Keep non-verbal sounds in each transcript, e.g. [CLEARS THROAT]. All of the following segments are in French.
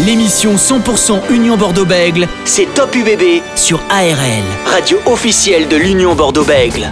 L'émission 100% Union Bordeaux-Bègle, c'est Top UBB sur ARL, radio officielle de l'Union Bordeaux-Bègle.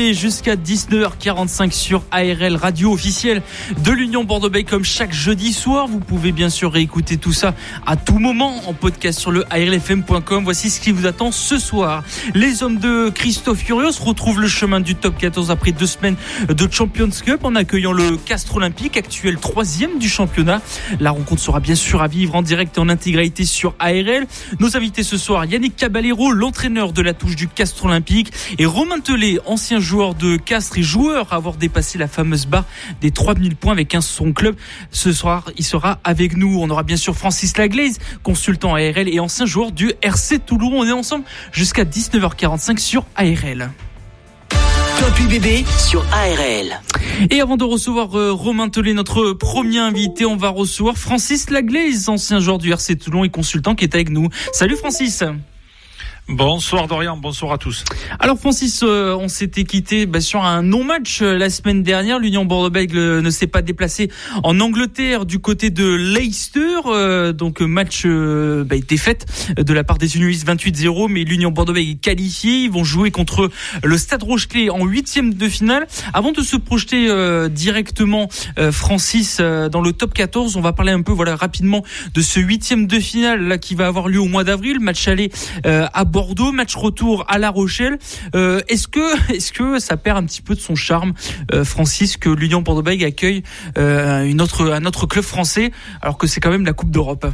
Jusqu'à 19h45 sur ARL radio officielle de l'Union Bordeaux-Bègles comme chaque jeudi soir. Vous pouvez bien sûr réécouter tout ça à tout moment en podcast sur le ARLFM.com. Voici ce qui vous attend ce soir. Les hommes de Christophe Furios retrouvent le chemin du top 14 après deux semaines de Champions Cup en accueillant le Castre Olympique, actuel troisième du championnat. La rencontre sera bien sûr à vivre en direct et en intégralité sur ARL. Nos invités ce soir, Yannick Caballero, l'entraîneur de la touche du Castre Olympique et Romain Telé, ancien joueur de Castres et joueur à avoir dépassé la fameuse barre des 3000 points avec un son club. Ce soir, il sera avec nous. On aura bien sûr Francis Laglaise, consultant ARL et ancien joueur du RC Toulon. On est ensemble jusqu'à 19h45 sur ARL. Top UBB sur ARL. Et avant de recevoir euh, Romain Tellet, notre premier invité, on va recevoir Francis Laglaise, ancien joueur du RC Toulon et consultant qui est avec nous. Salut Francis. Bonsoir Dorian, bonsoir à tous. Alors Francis, euh, on s'était quitté bah, sur un non-match euh, la semaine dernière. L'Union Bordeaux-Bègles euh, ne s'est pas déplacé en Angleterre du côté de Leicester. donc match bah, défaite de la part des Unionistes 28-0, mais l'Union Bordeaux-Bègles est qualifiée. Ils vont jouer contre le Stade Rochelet en huitième de finale. Avant de se projeter directement, Francis, dans le top 14, on va parler un peu voilà rapidement de ce huitième de finale là qui va avoir lieu au mois d'avril. Match aller à Bordeaux Bordeaux, match retour à La Rochelle. Euh, est-ce que, [LAUGHS] est-ce que ça perd un petit peu de son charme, euh, Francis, que l'Union Bordeaux-Bègles accueille euh, une autre, un autre club français, alors que c'est quand même la Coupe d'Europe?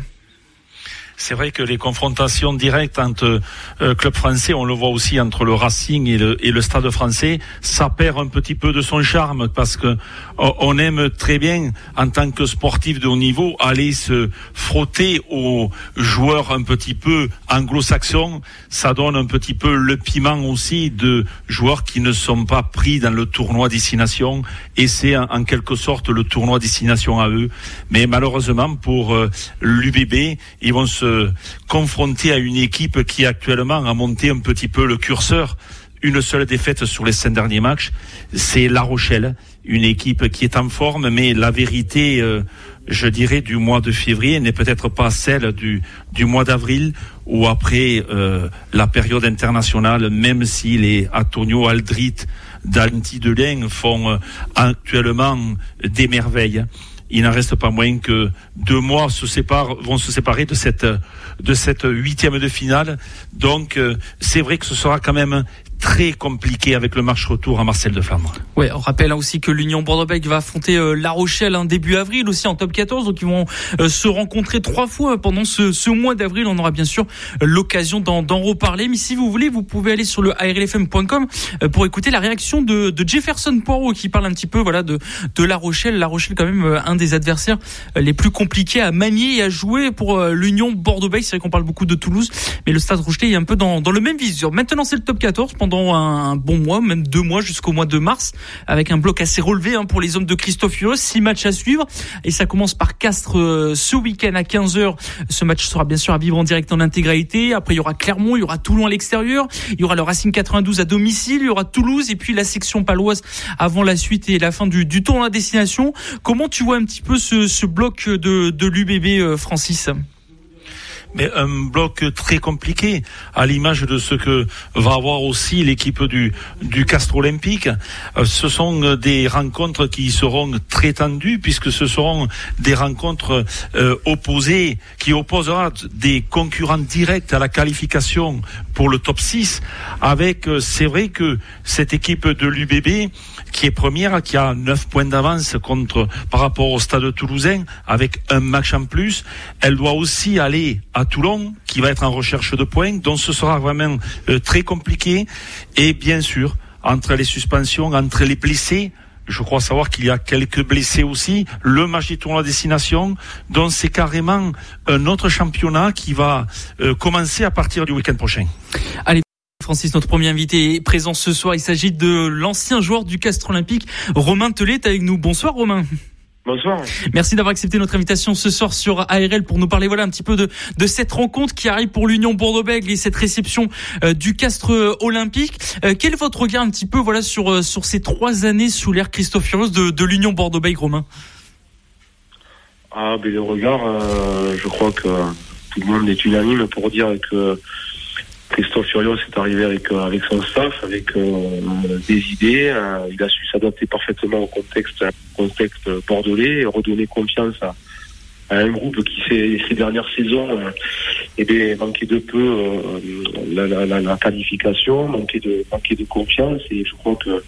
C'est vrai que les confrontations directes entre euh, clubs français, on le voit aussi entre le Racing et le, et le Stade français, ça perd un petit peu de son charme parce que on aime très bien, en tant que sportif de haut niveau, aller se frotter aux joueurs un petit peu anglo-saxons. Ça donne un petit peu le piment aussi de joueurs qui ne sont pas pris dans le tournoi destination et c'est en, quelque sorte le tournoi destination à eux. Mais malheureusement pour euh, l'UBB, ils vont se confronté à une équipe qui actuellement a monté un petit peu le curseur. Une seule défaite sur les cinq derniers matchs, c'est La Rochelle, une équipe qui est en forme, mais la vérité, euh, je dirais, du mois de février n'est peut-être pas celle du, mois d'avril ou après euh, la période internationale, même si les Antonio Aldrit d'Anti Delin font euh, actuellement des merveilles il n'en reste pas moins que deux mois se séparent, vont se séparer de cette, de cette huitième de finale. Donc, euh, c'est vrai que ce sera quand même très compliqué avec le marche retour à Marcel de Flandre. Ouais, on rappelle aussi que l'Union Bordeaux-Bègles va affronter euh, La Rochelle en début avril aussi en top 14, donc ils vont euh, se rencontrer trois fois pendant ce, mois d'avril. On aura bien sûr l'occasion d'en reparler, mais si vous voulez, vous pouvez aller sur le arlfm.com euh, pour écouter la réaction de, Jefferson Poirot qui parle un petit peu voilà de, La Rochelle. La Rochelle quand même un des adversaires les plus compliqués à manier et à jouer pour l'Union Bordeaux-Bègles. C'est vrai qu'on parle beaucoup de Toulouse, mais le Stade Rochelet est un peu dans, le même viseur. Maintenant, c'est le top 14 pendant un bon mois, même deux mois jusqu'au mois de mars, avec un bloc assez relevé hein, pour les hommes de Christophe Furieux. Six matchs à suivre et ça commence par Castres euh, ce week-end à 15h. Ce match sera bien sûr à vivre en direct en intégralité. Après, il y aura Clermont, il y aura Toulon à l'extérieur, il y aura le Racing 92 à domicile, il y aura Toulouse et puis la section paloise avant la suite et la fin du, du tour à destination. Comment tu vois un petit peu ce, ce bloc de, de l'UBB, euh, Francis? Mais un bloc très compliqué, à l'image de ce que va avoir aussi l'équipe du, du Olympique. Euh, ce sont des rencontres qui seront très tendues, puisque ce seront des rencontres euh, opposées, qui opposera des concurrents directs à la qualification pour le top 6, avec, euh, c'est vrai que cette équipe de l'UBB, qui est première, qui a 9 points d'avance contre par rapport au stade toulousain, avec un match en plus. Elle doit aussi aller à Toulon, qui va être en recherche de points, donc ce sera vraiment euh, très compliqué. Et bien sûr, entre les suspensions, entre les blessés, je crois savoir qu'il y a quelques blessés aussi. Le match du tournoi destination, donc c'est carrément un autre championnat qui va euh, commencer à partir du week-end prochain. Allez. Francis, notre premier invité est présent ce soir. Il s'agit de l'ancien joueur du Castre Olympique, Romain Telet, avec nous. Bonsoir Romain. Bonsoir. Merci d'avoir accepté notre invitation ce soir sur ARL pour nous parler voilà un petit peu de, de cette rencontre qui arrive pour l'Union Bordeaux-Bègles et cette réception euh, du Castre Olympique. Euh, quel est votre regard un petit peu voilà sur euh, sur ces trois années sous l'ère Christophe Furios de, de l'Union Bordeaux-Bègles, Romain? Ah, ben le regard, je crois que tout le monde est unanime pour dire que Christophe Furios est arrivé avec, euh, avec son staff, avec euh, des idées. Euh, il a su s'adapter parfaitement au contexte, bordelais et redonner confiance à, un groupe qui ces, dernières saisons bien, manquait de peu la, qualification, manquait de, confiance et je crois que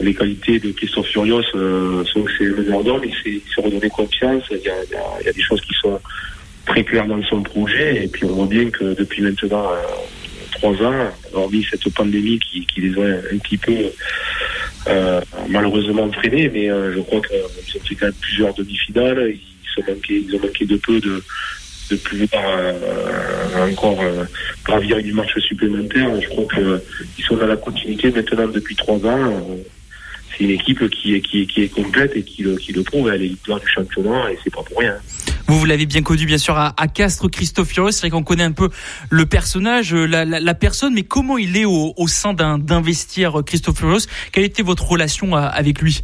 les qualités de Christophe Furios sont que c'est le meilleur d'homme, il s'est redonné confiance, il y, a, des choses qui sont très claires dans son projet et puis on voit bien que depuis maintenant trois ans, hormis cette pandémie qui, les a un petit peu euh, malheureusement freinés, mais euh, je crois qu'ils ont fait quand même plusieurs demi-finales, ils, ils ont manqué de peu de, de pouvoir euh, encore euh, gravir une marche supplémentaire. Je crois qu'ils sont dans la continuité maintenant depuis trois ans. C'est une équipe qui est, qui, qui est complète et qui le, qui le prouve. Elle est leader du championnat et c'est pas pour rien. Vous, vous l'avez bien connu, bien sûr, à, à Castres, Christophe Furios. C'est vrai qu'on connaît un peu le personnage, euh, la, la, la, personne, mais comment il est au, au sein d'un vestiaire, euh, Christophe Furios Quelle était votre relation euh, avec lui?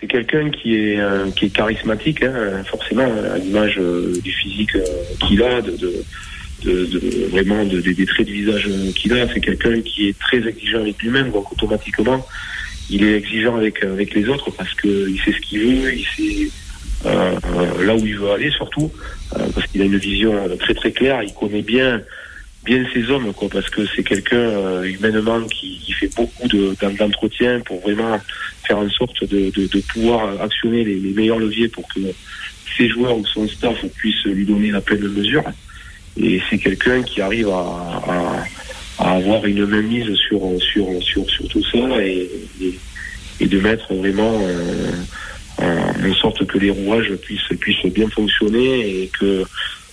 C'est quelqu'un qui est qui est charismatique, hein, forcément, à l'image du physique qu'il a, de, de, de, de vraiment de, des traits de visage qu'il a. C'est quelqu'un qui est très exigeant avec lui-même, donc automatiquement, il est exigeant avec avec les autres parce que il sait ce qu'il veut, il sait euh, là où il veut aller surtout, euh, parce qu'il a une vision très très claire, il connaît bien bien ses hommes, quoi, parce que c'est quelqu'un euh, humainement qui, qui, fait beaucoup d'entretien pour vraiment faire en sorte de, de, de pouvoir actionner les, les, meilleurs leviers pour que ses joueurs ou son staff puissent lui donner la pleine mesure. Et c'est quelqu'un qui arrive à, à, à, avoir une mise sur, sur, sur, sur tout ça et, et, et de mettre vraiment euh, en sorte que les rouages puissent, puissent bien fonctionner et que,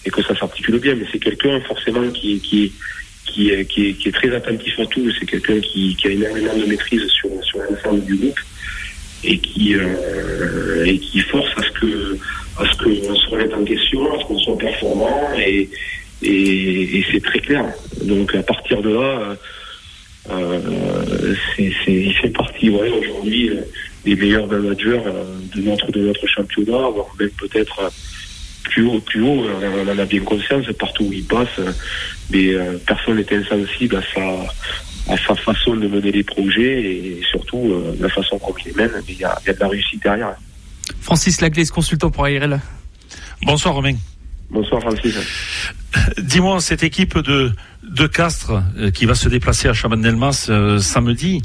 et que ça s'articule bien. Mais c'est quelqu'un forcément qui, qui, qui, qui, est, qui est très attentif à tout. C'est quelqu'un qui, qui a énormément de maîtrise sur, sur l'ensemble du groupe et qui, euh, et qui force à ce que à ce qu'on se remette en question, à ce qu'on soit performant et, et, et c'est très clair. Donc à partir de là, euh, c'est, il fait partie ouais, aujourd'hui les meilleurs managers euh, de notre de notre championnat, voire même peut-être euh, plus haut, plus haut. On en a bien conscience partout où il passe, mais euh, personne n'est insensible à sa à sa façon de mener les projets et surtout la façon il les mène. Il y a, il y a de la réussite derrière. Francis Laglaise, consultant pour ARL. Bonsoir Romain. Bonsoir Francis. Dis-moi, cette équipe de, de Castres euh, qui va se déplacer à Chabandelmas euh, samedi,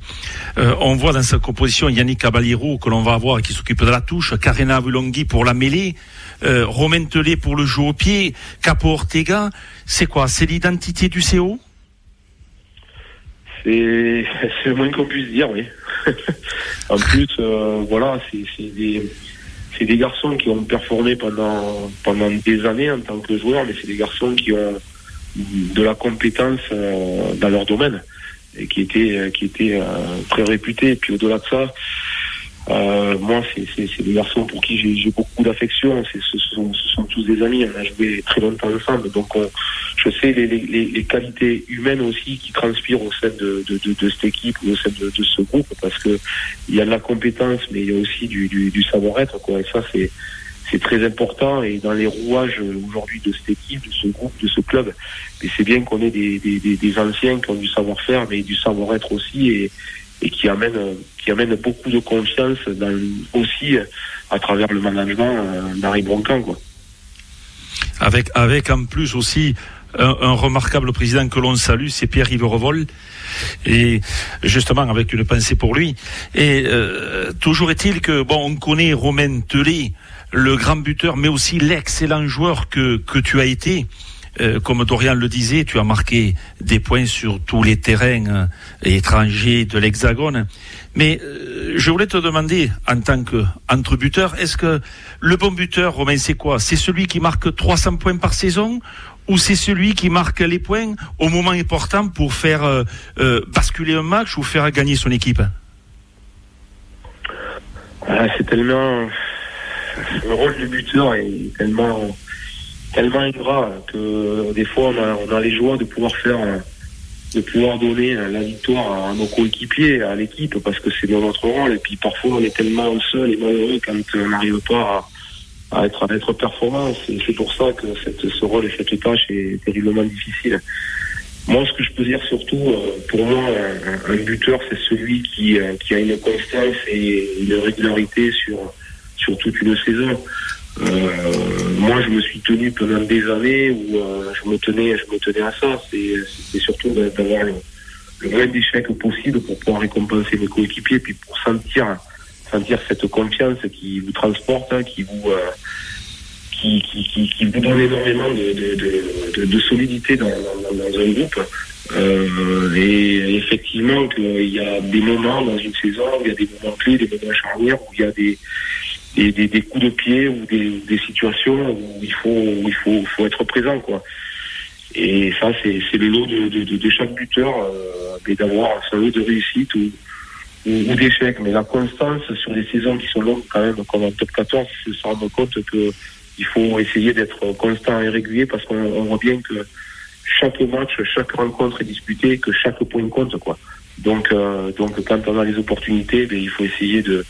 euh, on voit dans sa composition Yannick Caballero que l'on va avoir qui s'occupe de la touche, Karena Vulonghi pour la mêlée, Romain Telé pour le jeu au pied, Capo Ortega. C'est quoi? C'est l'identité du CO [LAUGHS] C'est le moins qu'on puisse dire, oui. [LAUGHS] en plus, voilà, c'est des c'est des garçons qui ont performé pendant pendant des années en tant que joueurs, mais c'est des garçons qui ont de la compétence euh, dans leur domaine et qui étaient qui étaient euh, très réputés. Et puis au-delà de ça, euh, moi, c'est des garçons pour qui j'ai beaucoup d'affection. Ce, ce, sont, ce sont tous des amis. On a joué très longtemps ensemble. Donc, on, je sais les, les, les, qualités humaines aussi qui transpirent au sein de, de, de, de cette équipe ou au sein de, ce groupe parce que il y a de la compétence, mais il y a aussi du, du, du savoir-être. Et ça, c'est très important et dans les rouages aujourd'hui de cette équipe, de ce groupe, de ce club, c'est bien qu'on ait des, des, des, anciens qui ont du savoir-faire, mais du savoir-être aussi et, et qui amène qui amène beaucoup de confiance dans, aussi à travers le management euh, d'Harry Broncan quoi. Avec avec en plus aussi un, un remarquable président que l'on salue, c'est Pierre-Yves Revol et justement avec une pensée pour lui. Et euh, toujours est-il que bon, on connaît Romain Telé, le grand buteur, mais aussi l'excellent joueur que que tu as été. Euh, comme Dorian le disait, tu as marqué des points sur tous les terrains euh, étrangers de l'Hexagone. Mais euh, je voulais te demander, en tant qu'entrebuteur, est-ce que le bon buteur, Romain, c'est quoi? C'est celui qui marque 300 points par saison ou c'est celui qui marque les points au moment important pour faire basculer un match ou faire gagner son équipe? Ah, C'est tellement le rôle du buteur est tellement tellement ingrat que des fois on a, on a les joies de pouvoir faire de pouvoir donner la victoire à nos coéquipiers, à l'équipe, parce que c'est dans notre rôle. Et puis parfois on est tellement seul et malheureux quand on n'arrive pas à, être, à être performant. C'est pour ça que cette, ce rôle et cette tâche est terriblement difficile. Moi, ce que je peux dire surtout, euh, pour moi, un, buteur, c'est celui qui, euh, qui a une constance et une régularité sur, sur toute une saison. Euh, moi, je me suis tenu pendant des années où euh, je me tenais, je me tenais à ça. C'est surtout d'avoir le, moins d'échecs possible pour pouvoir récompenser mes coéquipiers, puis pour sentir, sentir cette confiance qui vous transporte, hein, qui vous euh, qui, vous donne énormément de, solidité dans, dans, un groupe. Et effectivement, qu'il y a des moments dans une saison, il y a des moments clés, des moments charnières, où il y a des, des, des, des, coups de pied ou des, des, situations où il faut, où il faut, faut être présent, quoi. Et ça, c'est le lot de, de, de, chaque buteur, euh, d'avoir un lot de réussite ou, ou, d'échec. Mais la constance sur des saisons qui sont longues, quand même, comme en top 14, se rendre compte que il faut essayer d'être constant et régulier parce qu'on voit bien que chaque match, chaque rencontre est disputée, que chaque point compte, quoi. Donc, euh, donc quand on a les opportunités, ben, il faut essayer de,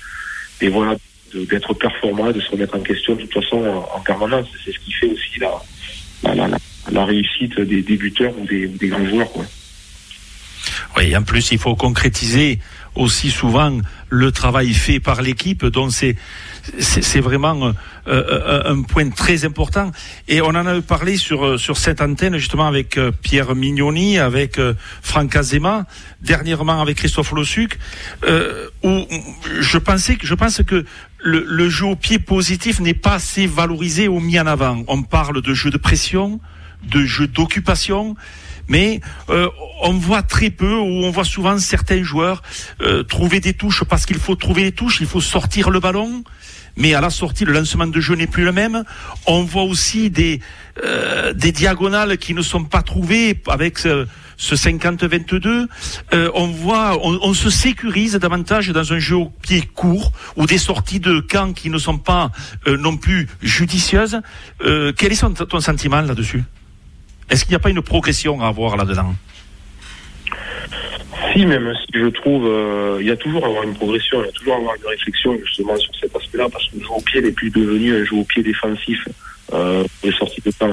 et voilà, d'être performant, de se remettre en question de toute façon en, permanence. C'est ce qui fait aussi la, la, la, la réussite des débuteurs ou des, des, grands joueurs. Quoi. Oui, en plus, il faut concrétiser aussi souvent le travail fait par l'équipe. Donc, c'est c'est vraiment euh, euh, un point très important. Et on en a parlé sur euh, sur cette antenne justement avec Pierre Mignoni, avec Franck Azema, dernièrement avec Christophe Lossuc, où je pensais je pense que le, jeu au pied positif n'est pas assez valorisé ou mis en avant. On parle de jeu de pression, de jeu d'occupation mais euh, on voit très peu ou on voit souvent certains joueurs euh, trouver des touches parce qu'il faut trouver des touches, il faut sortir le ballon. Mais à la sortie, le lancement de jeu n'est plus le même. On voit aussi des euh, des diagonales qui ne sont pas trouvées avec ce, ce 50-22. Euh, on voit, on, on, se sécurise davantage dans un jeu au pied court ou des sorties de camp qui ne sont pas euh, non plus judicieuses. Euh, quel est ton sentiment là-dessus? Est-ce qu'il n'y a pas une progression à avoir là-dedans? Si, même si je trouve, euh, il y a toujours à avoir une progression, il y a toujours à avoir une réflexion justement sur cet aspect-là, parce que le jeu au pied n'est plus devenu un jeu au pied défensif. Euh, les sorties de temps,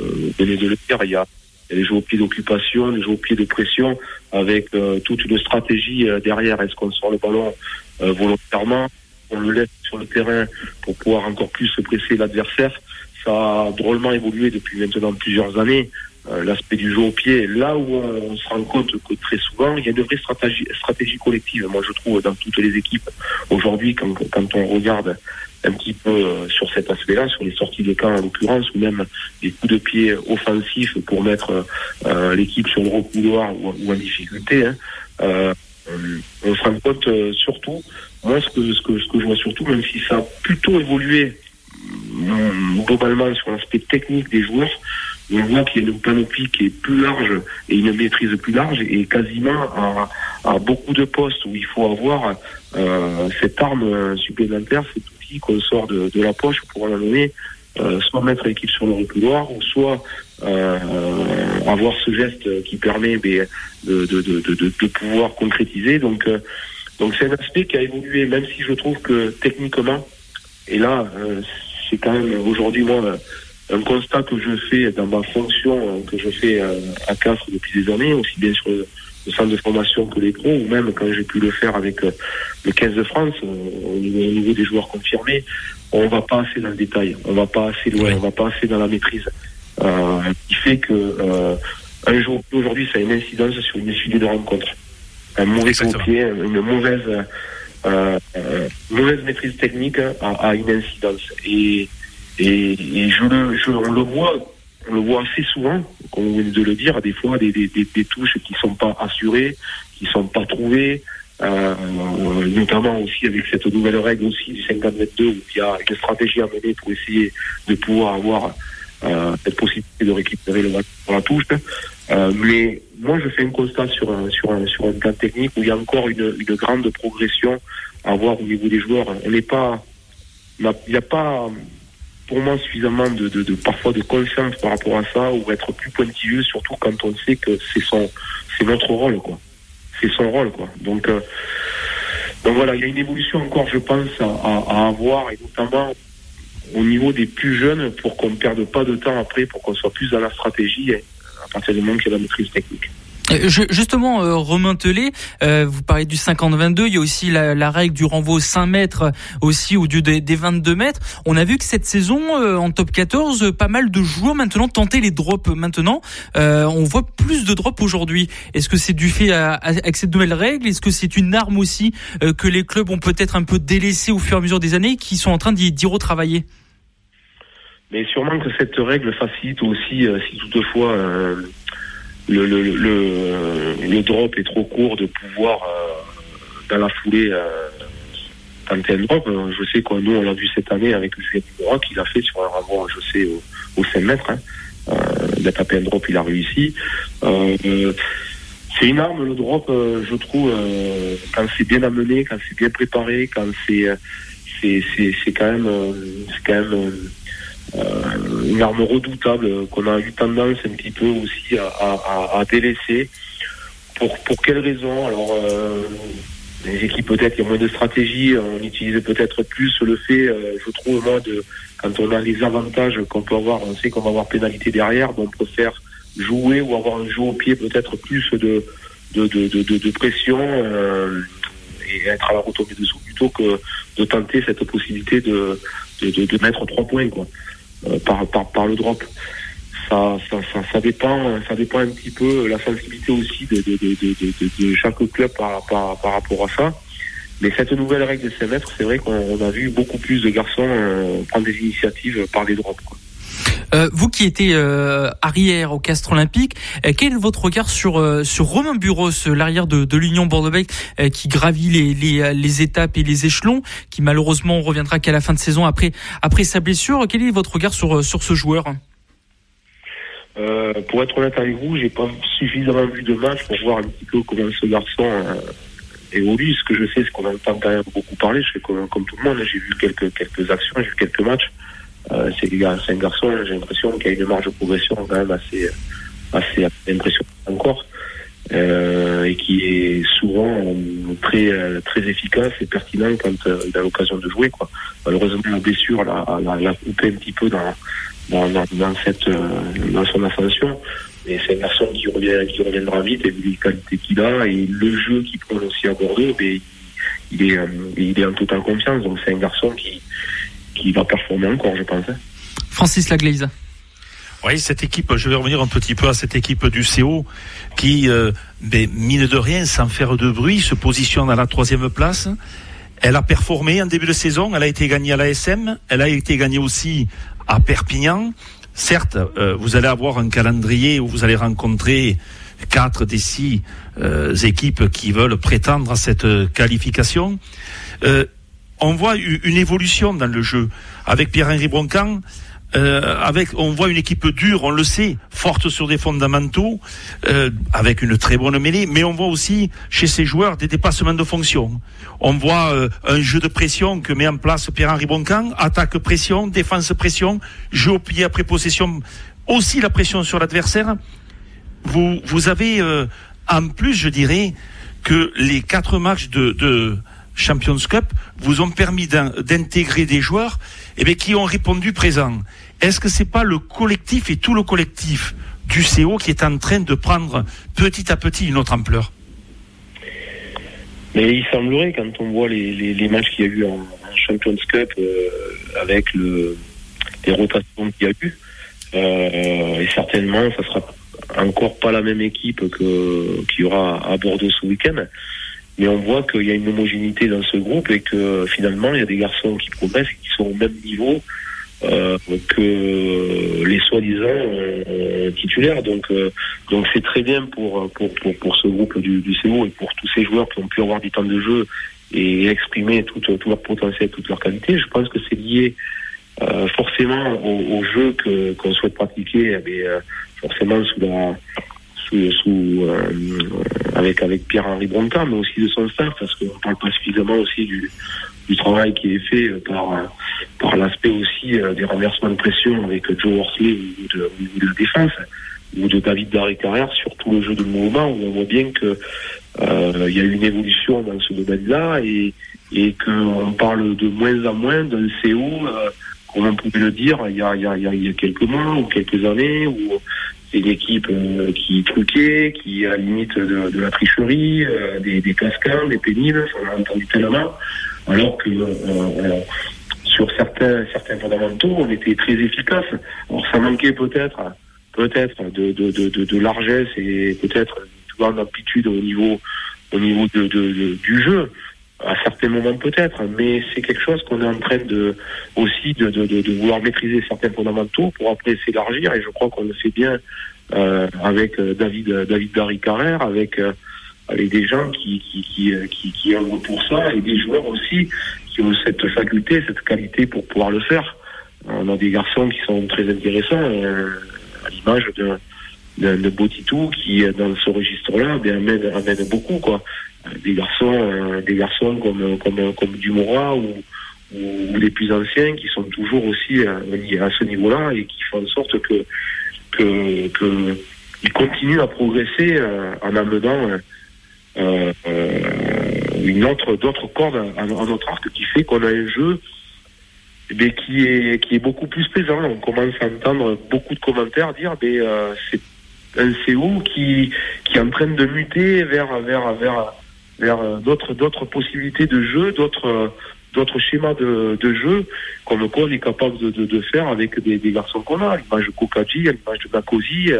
euh, de le il y a, les jeux au pied d'occupation, les jeux au pied de pression, avec euh, toute une stratégie euh, derrière. Est-ce qu'on sort le ballon euh, volontairement On le laisse sur le terrain pour pouvoir encore plus se presser l'adversaire? Ça a drôlement évolué depuis maintenant plusieurs années. Euh, L'aspect du jeu au pied, là où on, se rend compte que très souvent, il y a une vraie stratégie, stratégie collective. Moi, je trouve dans toutes les équipes aujourd'hui, quand, quand on regarde un petit peu euh, sur cet aspect-là, sur les sorties de camp en l'occurrence, ou même des coups de pied offensifs pour mettre euh, l'équipe sur le recouloir ou, ou en difficulté. Hein, euh, on se rend compte euh, surtout, moi ce que, ce, que, ce que je vois surtout, même si ça a plutôt évolué globalement sur l'aspect technique des joueurs, on voit qu'il y a une panoplie qui est plus large et une maîtrise plus large et quasiment à, beaucoup de postes où il faut avoir euh, cette arme supplémentaire, cet outil qu'on sort de, la poche pour en donner, euh, soit mettre l'équipe sur le reculoir ou soit euh, avoir ce geste qui permet de, de, de, de, pouvoir concrétiser. Donc, euh, donc c'est un aspect qui a évolué, même si je trouve que techniquement, et là, euh, c'est quand même aujourd'hui moi un constat que je fais dans ma fonction euh, que je fais euh, à CAF depuis des années, aussi bien sur le, centre de formation que les pros, ou même quand j'ai pu le faire avec euh, le 15 de France, au niveau, au niveau, des joueurs confirmés, on va pas assez dans le détail, on va pas assez loin, on va pas assez dans la maîtrise. Euh, qui fait que euh, un jour aujourd'hui, ça a une incidence sur une suite de rencontre. Un mauvais pied, une mauvaise euh, mauvaise maîtrise technique a, a une incidence. Et et, et je le, je, on le voit, on le voit assez souvent, comme vous venez de le dire, des fois des, des, des, des touches qui sont pas assurées, qui sont pas trouvées, euh, notamment aussi avec cette nouvelle règle aussi du 50 mètres 2 où il y a une stratégie à mener pour essayer de pouvoir avoir cette possibilité de récupérer le la touche. mais moi, je fais un constat sur un, sur un, sur un plan technique où il y a encore une, une grande progression à voir au niveau des joueurs. On n'est pas, il n'y a pas pour moi suffisamment de, de, parfois de confiance par rapport à ça ou être plus pointilleux surtout quand on sait que c'est son c'est notre rôle quoi. C'est son rôle quoi. Donc euh, donc voilà il y a une évolution encore je pense à, à, avoir et notamment au niveau des plus jeunes pour qu'on ne perde pas de temps après pour qu'on soit plus dans la stratégie à partir du moment qu'il y a la maîtrise technique euh, justement, euh, Romain euh, vous parlez du 50-22, il y a aussi la, règle du renvoi aux 5 mètres aussi au lieu des, 22 mètres. On a vu que cette saison, en top 14, pas mal de joueurs maintenant tentaient les drops maintenant. on voit plus de drops aujourd'hui. Est-ce que c'est du fait à, avec cette nouvelle règle? Est-ce que c'est une arme aussi que les clubs ont peut-être un peu délaissé au fur et à mesure des années qui sont en train d'y retravailler? Mais sûrement que cette règle facilite aussi, si toutefois le, le, le, le, drop est trop court de pouvoir, euh, dans la foulée, euh, tenter un drop. Euh, je sais que nous, on l'a vu cette année avec Julien Dubois, qu'il a fait sur un renvoi, je sais, au, au 5 mètres. Hein. Euh, tapé un drop, il a réussi. Euh, c'est une arme, le drop, je trouve, quand c'est bien amené, quand c'est bien préparé, quand c'est quand même, c'est quand même euh, une arme redoutable qu'on a eu tendance un petit peu aussi à, délaisser. Pour, pour quelles raisons Alors, euh, les équipes peut-être, il y a moins de stratégie, on utilise peut-être plus le fait, euh, je trouve moi, de quand on a les avantages qu'on peut avoir, on sait qu'on va avoir pénalité derrière, donc on préfère jouer ou avoir un jeu au pied peut-être plus de, de, de, de, de pression euh, et être à la retombée dessous plutôt que de tenter cette possibilité de, de, de, mettre trois points. quoi. Euh, par, par, par le drop. Ça, ça, ça, ça, dépend, ça dépend un petit peu la sensibilité aussi de, de, de, de chaque club par, par, par, rapport à ça. Mais cette nouvelle règle de 5 mètres, c'est vrai qu'on a vu beaucoup plus de garçons euh, prendre des initiatives par les drops. Quoi. Euh, vous qui étiez euh, arrière au Castre Olympique, euh, quel est votre regard sur sur Romain Buros, l'arrière de, de l'Union Bordeaux-Bègles, qui gravit les, les, les, étapes et les échelons, qui malheureusement reviendra qu'à la fin de saison après après sa blessure. Quel est votre regard sur sur ce joueur? Pour être honnête avec vous, j'ai pas suffisamment vu de match pour voir un petit peu comment ce garçon évolue. Ce que je sais, c'est qu'on entend quand même beaucoup parler. Je fais comme, comme tout le monde. J'ai vu quelques quelques actions, j'ai vu quelques matchs. Euh, c'est un garçon, j'ai l'impression qu'il a une marge de progression quand même assez, assez impressionnante encore. Euh, et qui est souvent très très efficace et pertinent quand euh, il a l'occasion de jouer quoi. Malheureusement la blessure l'a, coupé un petit peu dans dans, cette euh, dans son ascension. Mais c'est un garçon qui reviendra vite et vu les qualités qu'il a et le jeu qu'il prend aussi à Bordeaux, mais il est il est en totale confiance. Donc c'est un garçon qui qui va performer encore, je pense. Francis Laglaise. Oui, cette équipe, je vais revenir un petit peu à cette équipe du CO qui, euh, ben, mine de rien, sans faire de bruit, se positionne à la troisième place. Elle a performé en début de saison, elle a été gagnée à l'ASM, elle a été gagnée aussi à Perpignan. Certes, euh, vous allez avoir un calendrier où vous allez rencontrer quatre des six euh, équipes qui veulent prétendre à cette qualification. On voit une évolution dans le jeu avec Pierre-Henri Broncan. Euh, avec, on voit une équipe dure, on le sait, forte sur des fondamentaux, euh, avec une très bonne mêlée, mais on voit aussi chez ces joueurs des dépassements de fonction. On voit euh, un jeu de pression que met en place Pierre-Henri Boncan, attaque pression, défense pression, jeu au pied après possession, aussi la pression sur l'adversaire. Vous, vous avez en plus, je dirais, que les quatre matchs de Champions Cup vous ont permis d'intégrer des joueurs eh bien, qui ont répondu présent. Est-ce que c'est pas le collectif et tout le collectif du CO qui est en train de prendre petit à petit une autre ampleur? Mais il semblerait, quand on voit les, matchs qu'il y a eu en, Champions Cup, euh, avec le, les rotations qu'il y a eu, euh, et certainement, ça sera encore pas la même équipe qu'il y aura à Bordeaux ce week-end mais on voit qu'il y a une homogénéité dans ce groupe et que finalement il y a des garçons qui progressent et qui sont au même niveau euh, que les soi-disant euh, titulaires. Donc euh, donc c'est très bien pour, pour, pour, ce groupe du, du CO et pour tous ces joueurs qui ont pu avoir du temps de jeu et exprimer tout, leur potentiel, toute leur qualité. Je pense que c'est lié forcément au, jeu qu'on souhaite pratiquer, eh forcément sous la sous, avec avec Pierre-Henri Bronca, mais aussi de son staff, parce qu'on parle pas suffisamment aussi du, du travail qui est fait par par l'aspect aussi des renversements de pression avec Joe Horsley ou de, de la défense ou de David Darry Carrère sur tout le jeu de mouvement où on voit bien que euh, il y a une évolution dans ce domaine-là et, et qu'on parle de moins en moins d'un CO, euh, comme on pouvait le dire il y, a, y a, y a quelques mois ou quelques années, où c'est une équipe euh, qui truquait, qui à la limite de, de la tricherie, euh, des, des des pénibles, on a entendu tellement, alors que euh, sur certains, certains fondamentaux, on était très efficace. Alors ça manquait peut-être peut-être de, de, de, de, largesse et peut-être d'amplitude au niveau au niveau de, du jeu à certains moments peut-être, mais c'est quelque chose qu'on est en train de aussi de, de, de, vouloir maîtriser certains fondamentaux pour après s'élargir et je crois qu'on le fait bien euh, avec euh, David David Barry Carrère, avec euh, avec des gens qui qui qui, euh, qui, qui pour ça et des joueurs aussi qui ont cette faculté, cette qualité pour pouvoir le faire. On a des garçons qui sont très intéressants à l'image de de, de qui dans ce registre-là ben, amène, amène beaucoup quoi des garçons euh, des garçons comme comme comme ou, ou les plus anciens qui sont toujours aussi à, euh, à ce niveau-là et qui font en sorte que que, que ils continuent à progresser euh, en amenant euh, une autre d'autres cordes à, notre arc qui fait qu'on a un jeu mais qui est qui est beaucoup plus plaisant. On commence à entendre beaucoup de commentaires dire mais euh, c'est un CO qui qui est en train de muter vers vers vers vers d'autres d'autres possibilités de jeu, d'autres d'autres schémas de, de jeu comme quoi on est capable de, de, de faire avec des, des garçons qu'on a, l'image de Kokaji, l'image de Nakosi,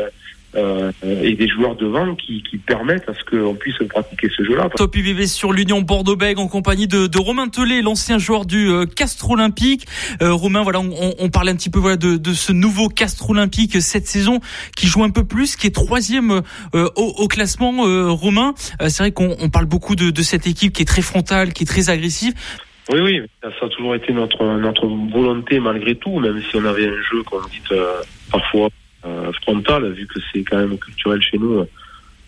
euh, euh, et des joueurs devant qui, qui permettent à ce qu'on puisse pratiquer ce jeu-là. Top UVV sur l'Union Bordeaux-Bègles en compagnie de, de Romain Tellet, l'ancien joueur du euh, Castre Olympique. Euh, Romain, voilà, on, on, parlait un petit peu voilà de, de ce nouveau Castre Olympique cette saison qui joue un peu plus, qui est troisième euh, au, au, classement. Euh, Romain, c'est vrai qu'on on parle beaucoup de, de cette équipe qui est très frontale, qui est très agressive. Oui, oui, ça a toujours été notre notre volonté malgré tout, même si on avait un jeu, comme dit parfois euh, frontale, vu que c'est quand même culturel chez nous, euh,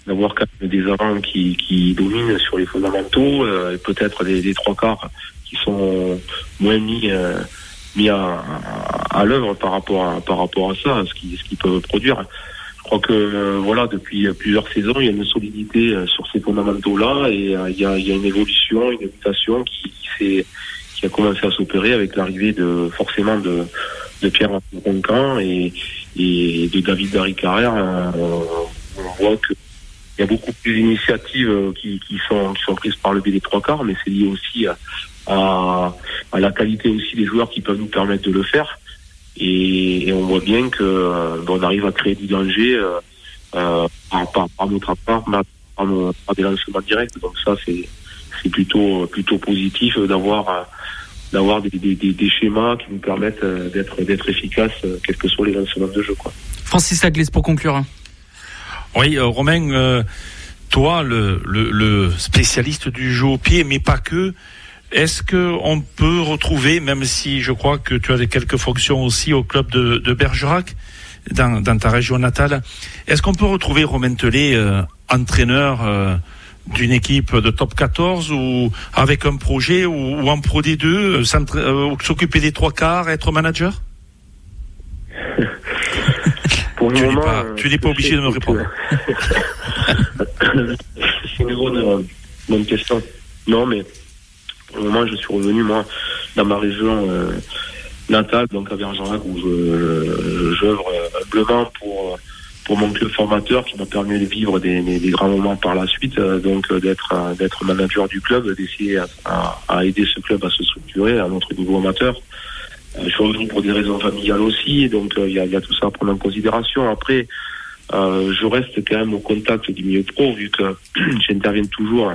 d'avoir quand même des avants qui, qui dominent sur les fondamentaux, euh, et peut-être des, trois quarts qui sont moins mis mis à, à, l'œuvre par rapport à par rapport à ça, ce qui ce qu'ils peuvent produire. Je crois que voilà, depuis plusieurs saisons, il y a une solidité sur ces fondamentaux-là et il y, a, il y a une évolution, une mutation qui, qui, qui a commencé à s'opérer avec l'arrivée de forcément de de Pierre Roncan et, et de David Darry Carrère, euh, on, voit qu'il y a beaucoup plus d'initiatives euh, qui, sont, prises par le B des trois quarts, mais c'est lié aussi à, la qualité aussi des joueurs qui peuvent nous permettre de le faire. Et, on voit bien que euh, on arrive à créer du danger par, notre part, par, par, des lancements directs. Donc ça, c'est c'est plutôt plutôt positif d'avoir d'avoir des, des, des, schémas qui nous permettent euh, d'être d'être efficaces, euh, quels que soient les lancements de jeu. Quoi. Francis Aglis pour conclure. Hein. Oui, euh, Romain, toi, le, le, le, spécialiste du jeu au pied, mais pas que. Est-ce que on peut retrouver, même si je crois que tu as quelques fonctions aussi au club de, de Bergerac, dans, dans, ta région natale, est-ce qu'on peut retrouver Romain Tellet, entraîneur d'une équipe de top 14 ou avec un projet ou, en Pro D2, euh, euh, s'occuper des trois quarts, être manager? [LAUGHS] Pour tu n'es pas, tu pas obligé de me répondre. [LAUGHS] C'est une bonne, bonne, question. Non, mais pour le moment, je suis revenu, moi, dans ma région euh, natale, donc à Bergerac, où j'œuvre humblement pour pour mon club formateur qui m'a permis de vivre des, grands moments par la suite, euh, donc euh, d'être euh, d'être manager du club, d'essayer à, aider ce club à se structurer à notre niveau amateur. je suis revenu pour des raisons familiales aussi, donc il y a, y, a, tout ça à prendre en considération. Après, je reste quand même au contact du milieu pro vu que [CLEARS THROAT] j'interviens toujours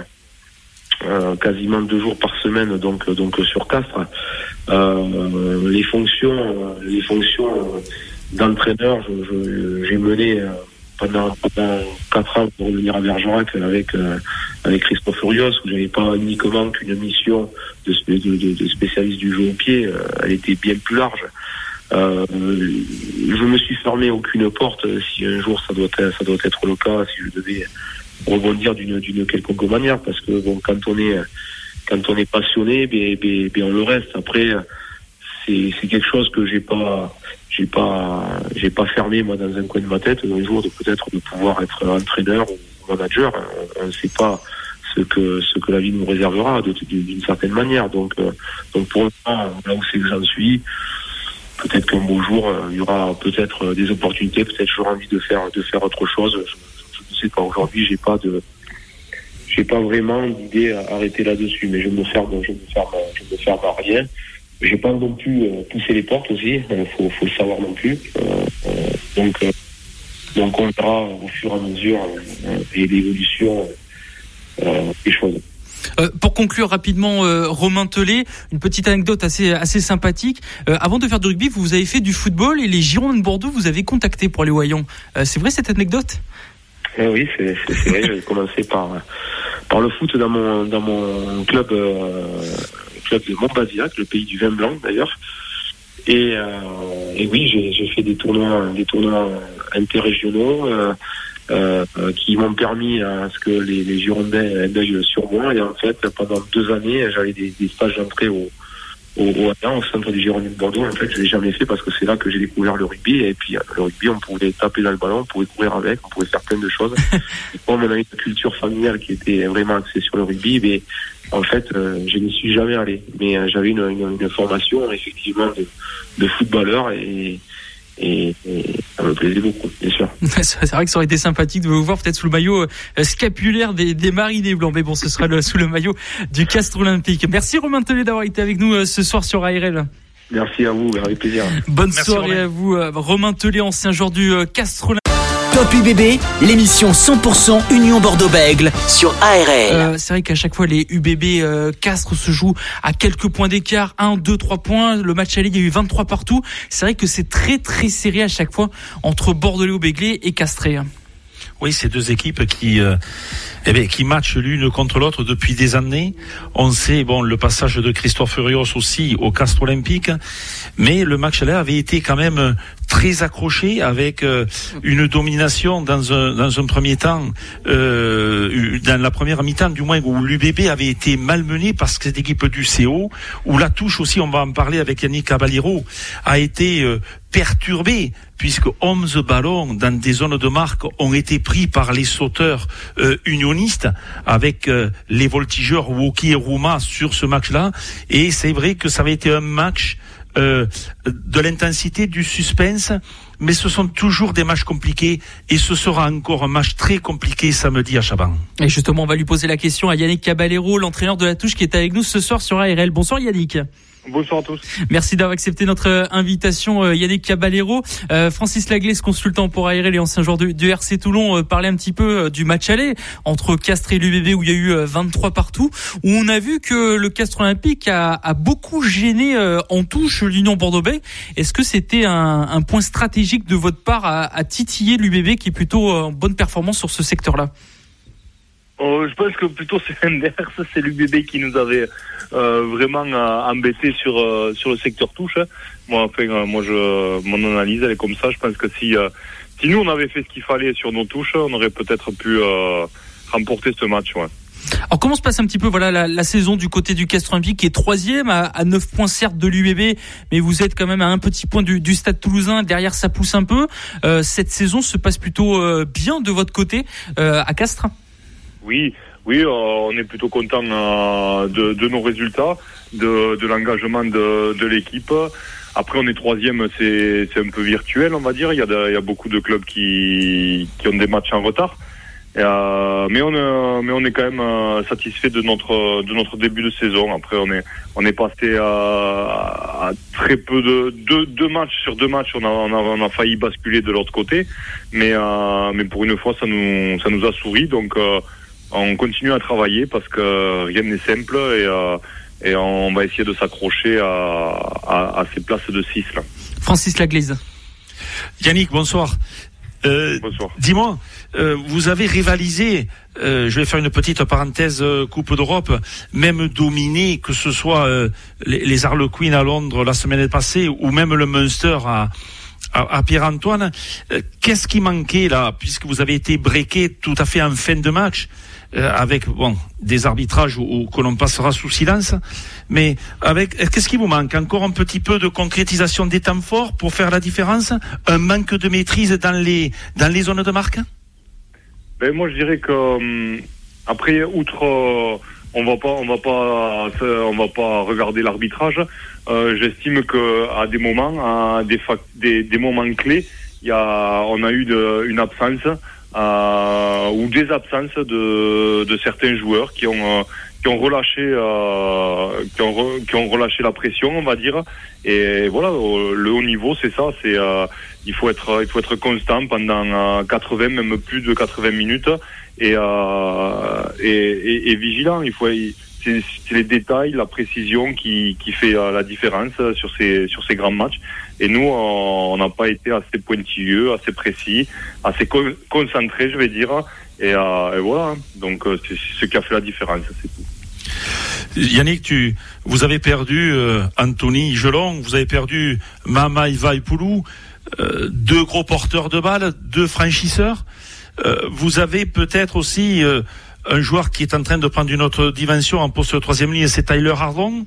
quasiment deux jours par semaine donc donc sur Castres. les fonctions les fonctions d'entraîneur, j'ai mené euh, pendant, pendant 4 ans pour revenir à Bergerac avec, euh, avec Christophe Furios, où j'avais pas uniquement qu'une mission de, spécialiste du jeu au pied, euh, elle était bien plus large. Euh, je me suis fermé aucune porte. Si un jour ça doit être, ça doit être le cas, si je devais rebondir d'une d'une quelconque manière, parce que bon, quand on est quand on est passionné, ben, ben, ben on le reste. Après, c'est quelque chose que j'ai pas j'ai pas j'ai pas fermé moi dans un coin de ma tête un jour de peut-être de pouvoir être entraîneur ou manager. On ne sait pas ce que ce que la vie nous réservera d'une certaine manière. Donc euh, donc pour l'instant, là où c'est que j'en suis peut-être qu'un beau jour, euh, il y aura peut-être euh, des opportunités, peut-être j'aurai envie de faire de faire autre chose. Je, ne sais pas. Aujourd'hui, j'ai pas de j'ai pas vraiment d'idée à arrêter là-dessus, mais je me ferme, je me ferme, je me ferme à rien. J'ai pas non plus euh, poussé les portes aussi. Il faut, faut le savoir non plus. donc donc on verra au fur et à mesure et l'évolution des choses. Euh, pour conclure rapidement, euh, Romain Tellet, une petite anecdote assez assez sympathique. Euh, avant de faire du rugby, vous avez fait du football et les Girondins de Bordeaux vous avez contacté pour les Wayons. c'est vrai cette anecdote? Eh Oui, c'est vrai. J'ai commencé par par le foot dans mon dans mon club club de Montbazillac, le pays du vin blanc d'ailleurs. Et, et oui, j'ai fait des tournois des tournois interrégionaux. Euh, euh, qui m'ont permis à ce que les, les Girondins aient sur moi. Et en fait, pendant deux années, j'avais des, des stages d'entrée au, au, au, au, centre des Girondins de Bordeaux. En fait, je l'ai jamais fait parce que c'est là que j'ai découvert le rugby. Et puis, le rugby, on pouvait taper dans le ballon, on pouvait courir avec, on pouvait faire plein de choses. [LAUGHS] comme on avait une culture familiale qui était vraiment axée sur le rugby, mais en fait, euh, je n'y suis jamais allé. Mais euh, j'avais une, une, une, formation, effectivement, de, de footballeur et, et, ça me plaisait beaucoup, bien sûr. [LAUGHS] c'est vrai que ça aurait été sympathique de vous voir peut-être sous le maillot euh, scapulaire des, des Marinés Blancs, mais bon, ce sera le, sous le maillot du Castre Olympique. Merci Romain Tellet d'avoir été avec nous euh, ce soir sur ARL. Merci à vous, avec plaisir. Bonne soirée à vous, euh, Romain Tellet, ancien joueur du Castre Olympique. Top UBB, l'émission 100% Union Bordeaux-Bègle sur ARL. Euh, c'est vrai qu'à chaque fois, les UBB euh, Castres se jouent à quelques points d'écart, 1, 2, 3 points. Le match à il y a eu 23 partout. C'est vrai que c'est très très serré à chaque fois entre Bordelais-Béglé et Castré. Oui, ces deux équipes qui, euh, eh bien, qui matchent l'une contre l'autre depuis des années. On sait, bon, le passage de Christophe Furios aussi au Castre Olympique, mais le match là avait été quand même très accroché avec euh, une domination dans un, dans un premier temps, euh, dans la première mi-temps du moins, où l'UBB avait été malmené parce que cette équipe du CO, où la touche aussi, on va en parler avec Yannick Caballero, a été euh, perturbée puisque 11 ballons dans des zones de marque ont été pris par les sauteurs euh, unionistes avec euh, les voltigeurs Woki et Rouma sur ce match-là. Et c'est vrai que ça avait été un match euh, de l'intensité, du suspense, mais ce sont toujours des matchs compliqués et ce sera encore un match très compliqué samedi à Chaban. Et justement, on va lui poser la question à Yannick Caballero, l'entraîneur de la touche qui est avec nous ce soir sur ARL. Bonsoir Yannick. Bonsoir à tous. Merci d'avoir accepté notre euh, invitation, euh, Yannick Caballero. Euh, Francis Laglaise, consultant pour ARL et ancien joueur du, RC Toulon, parlait un petit peu du match aller entre Castres et l'UBB où il y a eu 23 partout, où on a vu que le Castres Olympique a, beaucoup gêné en touche l'Union Bordeaux-Bègles. Est-ce que c'était un, point stratégique de votre part à, à titiller l'UBB qui est plutôt en bonne performance sur ce secteur-là? Je pense que plutôt c'est [LAUGHS] l'inverse, c'est l'UBB qui nous avait euh, vraiment euh, embêté sur euh, sur le secteur touche. Moi, enfin, moi, je, mon analyse elle est comme ça. Je pense que si si nous on avait fait ce qu'il fallait sur nos touches, on aurait peut-être pu remporter ce match. Ouais. Alors comment se passe un petit peu voilà la, la saison du côté du Castres Olympique qui est troisième à, à 9 points certes de l'UBB, mais vous êtes quand même à un petit point du, du Stade Toulousain. Derrière ça pousse un peu. cette saison se passe plutôt bien de votre côté à Castres. Oui, oui, euh, on est plutôt content euh, de, de, nos résultats, de, de l'engagement de, de l'équipe. Après, on est troisième, c'est un peu virtuel, on va dire. Il y a, il y a beaucoup de clubs qui, qui ont des matchs en retard. Euh, mais on est, mais on est quand même euh, satisfait de notre de notre début de saison. Après, on est on est passé à, à très peu de deux, deux matchs sur deux matchs. On a on a, on a failli basculer de l'autre côté, mais euh, mais pour une fois, ça nous ça nous a souri. Donc on continue à travailler parce que rien n'est simple et, euh, et on va essayer de s'accrocher à, à, à, ces places de 6 là. Francis Laglaise. Yannick, bonsoir. Euh, Bonsoir. Dis-moi, euh, vous avez rivalisé, euh, je vais faire une petite parenthèse euh, Coupe d'Europe, même dominé, que ce soit euh, les, les Harlequins à Londres la semaine passée ou même le Munster à, à, à Pierre-Antoine. Euh, Qu'est-ce qui manquait là, puisque vous avez été breaké tout à fait en fin de match euh, avec bon des arbitrages où, où- que l'on passera sous silence, mais avec qu'est-ce qui vous manque Encore un petit peu de concrétisation des temps forts pour faire la différence, un manque de maîtrise dans les dans les zones de marque. Ben, moi, je dirais que hum, après, outre, euh, on va pas, on va pas, on va pas regarder l'arbitrage. euh, J'estime que à des moments, à des, des, des moments clés, il y a, on a eu de, une absence euh, ou des absences de, de certains joueurs qui ont, euh, qui ont relâché, euh, qui ont, qui ont relâché la pression, on va dire. Et voilà, euh, le haut niveau, c'est ça. C'est euh, il faut être, il faut être constant pendant euh, 80, même plus de 80 minutes, et euh, et, et, et vigilant. Il faut, c'est les détails, la précision qui, qui fait euh, la différence sur ces sur ces grands matchs. Et nous, on n'a pas été assez pointilleux, assez précis, assez con- concentré, je vais dire. Et, euh, voilà. Donc euh, c'est ce qui a fait la différence. C'est tout. Yannick, tu, vous avez perdu euh, Anthony Gelon, vous avez perdu Mama Ivaipulu, euh, deux gros porteurs de balles, deux franchisseurs. Vous avez peut-être aussi un joueur qui est en train de prendre une autre dimension en poste de troisième ligne, c'est Tyler Hardon.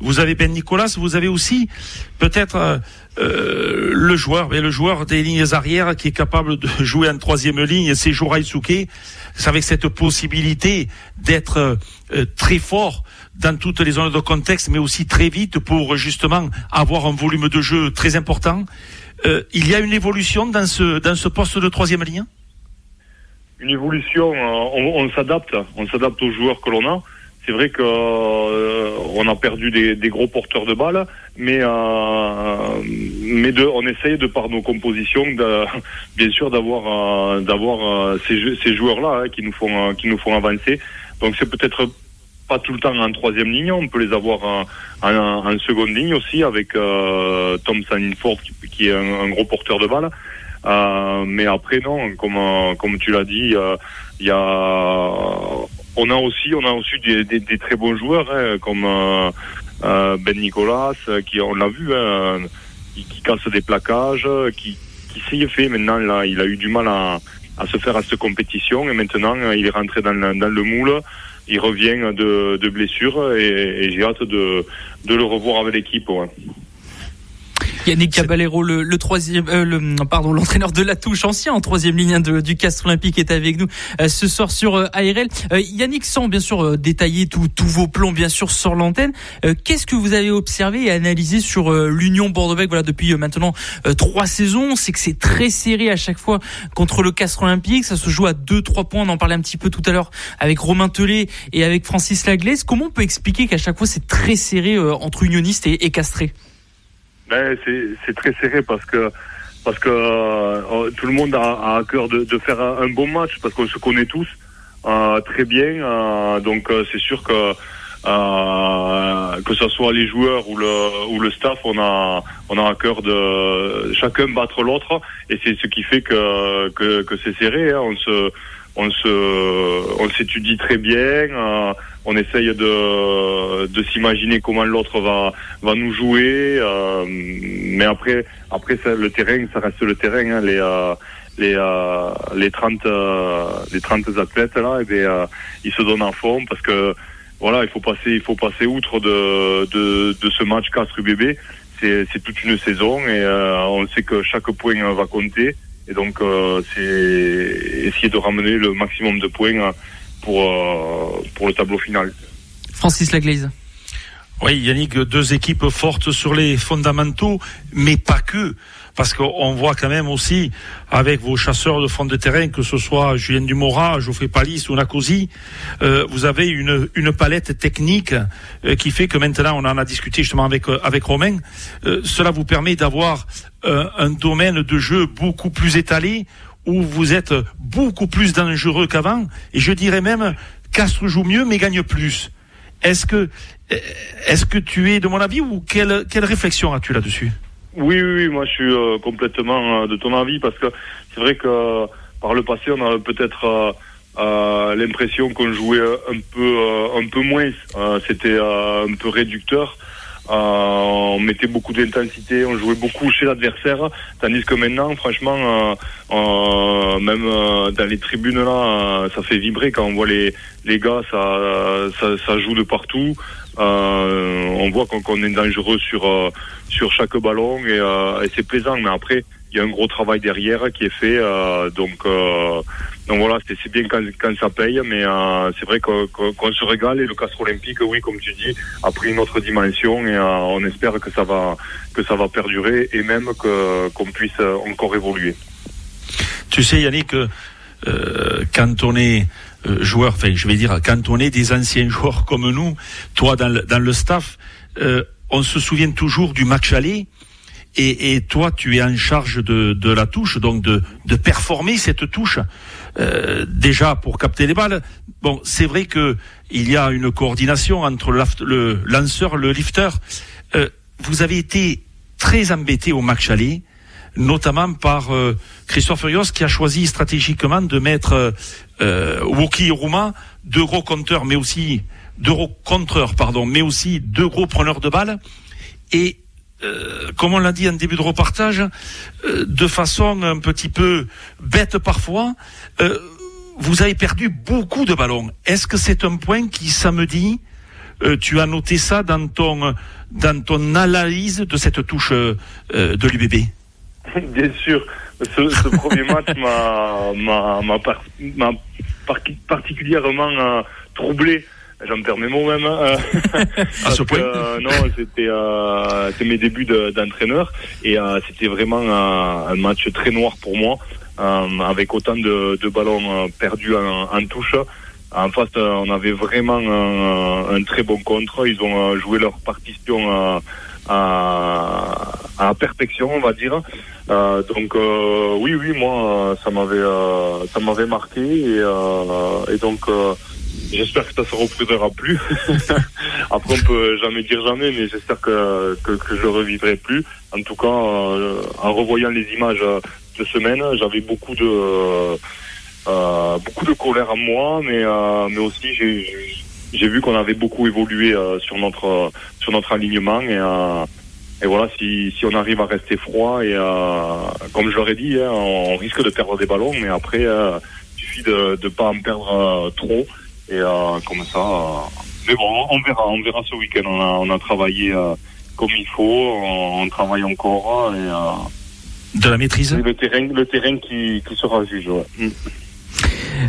Vous avez Ben Nicolas, vous avez aussi peut-être euh, euh, le joueur, mais le joueur des lignes arrières qui est capable de [LAUGHS] jouer en troisième ligne, c'est Jorai Suke. C'est avec cette possibilité d'être euh, très fort dans toutes les zones de contexte, mais aussi très vite pour justement avoir un volume de jeu très important. Euh, il y a une évolution dans ce dans ce poste de troisième ligne? une évolution. euh, on s'adapte, on s'adapte aux joueurs que l'on a. C'est vrai que euh, on a perdu des, des gros porteurs de balles, mais euh, mais de, on essaye de par nos compositions, de, [LAUGHS] bien sûr, d'avoir euh, d'avoir euh, ces, ces joueurs-là hein, qui nous font euh, qui nous font avancer. Donc c'est peut-être pas tout le temps en troisième ligne, on peut les avoir en, en, seconde ligne aussi avec euh, Tom Sanford qui, qui est un, un gros porteur de balles. Mais après non, comme comme tu l'as dit, il y a on a aussi on a aussi des, très bons joueurs hein, comme euh, euh, Ben Nicolas euh, qui on l'a vu hein, qui, casse des plaquages, qui s'y est fait maintenant là, il a eu du mal à, se faire à cette compétition et maintenant il est rentré dans le, moule. Il revient de, blessure et, j'ai hâte de, le revoir avec l'équipe. Yannick Caballero, le, le troisième, euh, le, pardon, l'entraîneur de la touche ancien en troisième ligne hein, de, du Castre Olympique est avec nous euh, ce soir sur euh, ARL. Euh, Yannick, sans bien sûr euh, détailler tous vos plans bien sûr sur l'antenne, euh, qu'est-ce que vous avez observé et analysé sur euh, l'Union Bordeaux-Bègles? Voilà depuis euh, maintenant euh, trois saisons, c'est que c'est très serré à chaque fois contre le Castre Olympique, ça se joue à deux trois points, on en parlait un petit peu tout à l'heure avec Romain Tellet et avec Francis Laglaise. Comment on peut expliquer qu'à chaque fois c'est très serré euh, entre unionistes et, et castrés? Ben, c'est très serré parce que parce que euh, tout le monde a, à cœur de, de faire un, un bon match parce qu'on se connaît tous euh, très bien. euh, donc euh, c'est sûr que euh, que ce soit les joueurs ou le ou le staff, on a on a à cœur de chacun battre l'autre et c'est ce qui fait que que, que c'est serré. hein. On se on se on s'étudie très bien. euh, on essaye de de s'imaginer comment l'autre va va nous jouer. euh, mais après, après ça, le terrain, ça reste le terrain. hein, les euh, les euh, les 30 euh, les 30 athlètes là, bien, euh, ils se donnent à fond parce que voilà, il faut passer il faut passer outre de de, de ce match Castres UBB. C'est toute une saison et on sait que chaque point va compter. Et donc, euh, c'est essayer de ramener le maximum de points euh, pour, euh, pour le tableau final. Francis Laglaise. Oui, Yannick, deux équipes fortes sur les fondamentaux, mais pas que. Parce qu'on voit quand même aussi, avec vos chasseurs de fond de terrain, que ce soit Julien Dumora, Geoffrey Palis ou Nakosi, euh, vous avez une, une palette technique euh, qui fait que maintenant, on en a discuté justement avec, euh, avec Romain, cela vous permet d'avoir un domaine de jeu beaucoup plus étalé, où vous êtes beaucoup plus dangereux qu'avant, et je dirais même, Castres joue mieux, mais gagne plus. Est-ce que, est-ce que tu es de mon avis ou quelle, quelle réflexion as-tu là-dessus? Oui, oui, oui, moi je suis euh, complètement euh, de ton avis parce que c'est vrai que euh, par le passé on a peut-être euh, euh, l'impression qu'on jouait un peu un peu moins. C'était un peu réducteur. On mettait beaucoup d'intensité, on jouait beaucoup chez l'adversaire, tandis que maintenant, franchement, même dans les tribunes là, ça fait vibrer quand on voit les les gars, ça ça, joue de partout. Euh, on voit qu'on est dangereux sur euh, sur chaque ballon et, euh, et c'est plaisant. Mais après, il y a un gros travail derrière qui est fait. donc donc voilà, c'est bien quand, quand, ça paye, mais c'est vrai qu'on se régale et le Castre Olympique, oui, comme tu dis, a pris une autre dimension et on espère que ça va que ça va perdurer et même qu'on puisse encore évoluer. Tu sais, Yannick, euh, quand on est euh, joueur, enfin je vais dire, quand on est des anciens [LAUGHS] joueurs comme nous, toi dans le, dans le staff, euh, on se souvient toujours du match aller. Et, et, toi, tu es en charge de, de la touche, donc de, de performer cette touche. Euh, déjà pour capter les balles. Bon, c'est vrai que il y a une coordination entre le, lanceur, le lifter. Euh, vous avez été très embêté au match aller notamment par euh, Christophe Furios qui a choisi stratégiquement de mettre euh, Woki et Rouma, deux gros compteurs, mais aussi deux gros contreurs, pardon, mais aussi deux gros preneurs de balles. Et euh, comme on l'a dit en début de repartage, euh, de façon un petit peu bête parfois, euh, vous avez perdu beaucoup de ballons. Est-ce que c'est un point qui samedi tu as noté ça dans ton dans ton analyse de cette touche de l'UBB [LAUGHS] Bien sûr, ce, ce premier match [LAUGHS] m'a m'a particulièrement euh, troublé. J'en perds mes mots même. Hein. [LAUGHS] à ce point. Euh, non, c'était euh, mes débuts d'entraîneur et euh, c'était vraiment un match très noir pour moi, avec autant de, de ballons perdus en, en, touche. En face, on avait vraiment un, un, très bon contre. Ils ont joué leur partition à, à perfection, on va dire. Euh, donc euh, oui, oui, moi, ça m'avait, euh, ça m'avait marqué et, et donc j'espère que ça se reproduira plus. [LAUGHS] Après, on peut jamais dire jamais, mais j'espère que, que, je revivrai plus. En tout cas, en revoyant les images de semaine, j'avais beaucoup de beaucoup de colère en moi, mais mais aussi j'ai j'ai vu qu'on avait beaucoup évolué sur notre sur notre alignement et voilà, si, si on arrive à rester froid et euh, comme je l'aurais dit, hein, on risque de perdre des ballons, mais après, euh, il suffit de ne pas en perdre euh, trop. Et euh, comme ça, euh, mais bon, on verra, on verra ce week-end. On a, on a travaillé comme il faut, on, on travaille encore et de la maîtrise. Le terrain, le terrain qui, qui sera juge. Ouais. Mm.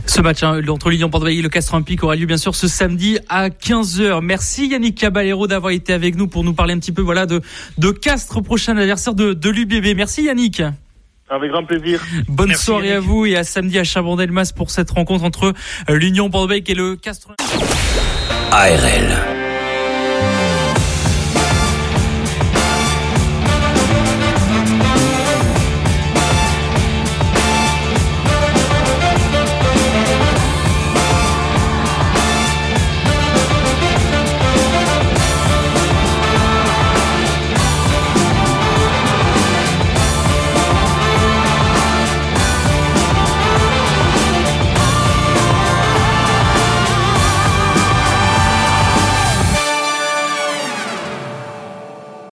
Ce match hein, entre Lyon Bordeaux et le Castres Olympique aura lieu bien sûr ce samedi à 15h. Merci Yannick Caballero d'avoir été avec nous pour nous parler un petit peu voilà de de Castres prochain adversaire de, de l'UBB. Merci Yannick. Avec grand plaisir. Bonne soirée à vous et à samedi à Chabon-Delmas pour cette rencontre entre euh, l'Union Bordeaux et le Castres. ARL.